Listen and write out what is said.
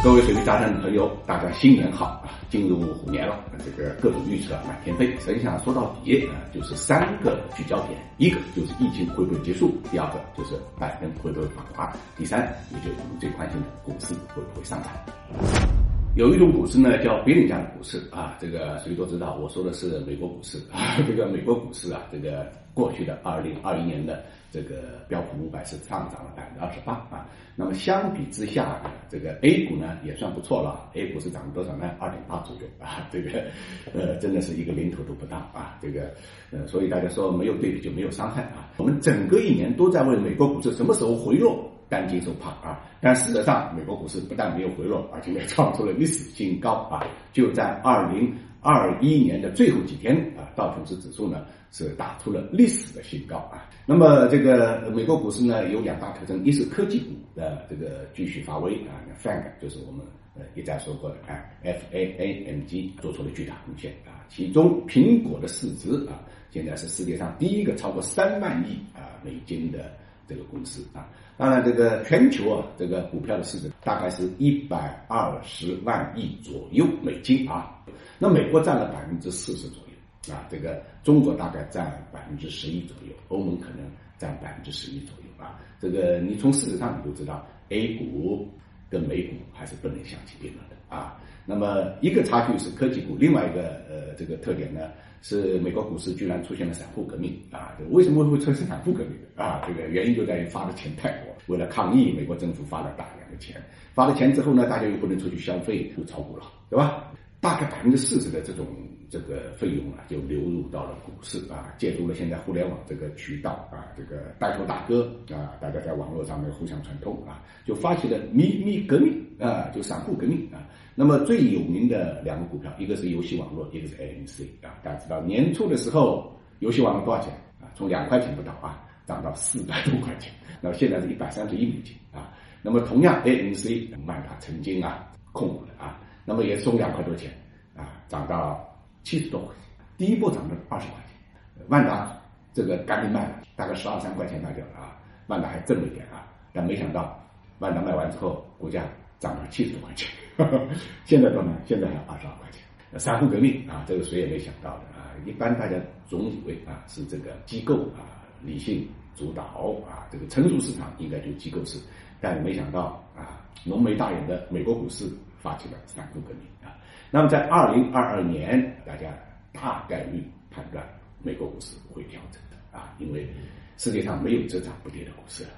各位水利杂谈的朋友，大家新年好啊！进入虎年了，这个各种预测满天飞。实际上说到底啊，就是三个聚焦点：一个就是疫情会不会结束；第二个就是拜登会不会访华；第三，也就是我们最关心的股市会不会上涨。有一种股市呢，叫别人家的股市啊，这个谁都知道，我说的是美国股市 啊。这个美国股市啊，这个过去的二零二一年的这个标普五百是上涨了百分之二十八啊。那么相比之下，这个 A 股呢也算不错了，A 股是涨了多少呢？二点八左右啊，这个呃真的是一个零头都不到啊。这个呃，所以大家说没有对比就没有伤害啊。我们整个一年都在问美国股市什么时候回落。担惊受怕啊！但事实上，美国股市不但没有回落，而且也创出了历史新高啊！就在二零二一年的最后几天啊，道琼斯指数呢是打出了历史的新高啊！那么这个美国股市呢有两大特征，一是科技股的这个继续发威啊，FANG 就是我们呃一再说过的啊，F A A M G 做出了巨大贡献啊，其中苹果的市值啊，现在是世界上第一个超过三万亿啊美金的。这个公司啊，当然这个全球啊，这个股票的市值大概是一百二十万亿左右美金啊。那美国占了百分之四十左右啊，这个中国大概占百分之十一左右，欧盟可能占百分之十一左右啊。这个你从事实上你就知道，A 股跟美股还是不能相提并论的啊。那么一个差距是科技股，另外一个呃这个特点呢？是美国股市居然出现了散户革命啊！为什么会出现散户革命啊？这个原因就在于发的钱太多，为了抗议，美国政府发了大量的钱，发了钱之后呢，大家又不能出去消费，就炒股了，对吧？大概百分之四十的这种这个费用啊，就流入到了股市啊，借助了现在互联网这个渠道啊，这个带头大哥啊，大家在网络上面互相串通啊，就发起了秘密革命啊，就散户革命啊。那么最有名的两个股票，一个是游戏网络，一个是 AMC 啊。大家知道年初的时候，游戏网络多少钱啊？从两块钱不到啊，涨到四百多块钱，那么现在是一百三十一美金啊。那么同样，AMC 卖它曾经啊控股的啊。那么也从两块多钱啊，涨到七十多块钱，第一波涨了二十块钱，万达这个赶紧卖，大概十二三块钱卖掉了啊，万达还挣了一点啊，但没想到万达卖完之后，股价涨了七十多块钱，现在多少？现在还二十二块钱，散户革命啊，这个谁也没想到的啊，一般大家总以为啊是这个机构啊理性主导啊，这个成熟市场应该就机构是，但没想到啊浓眉大眼的美国股市。发起了散户革命！那么在二零二二年，大家大概率判断美国股市会调整的啊，因为世界上没有只涨不跌的股市了。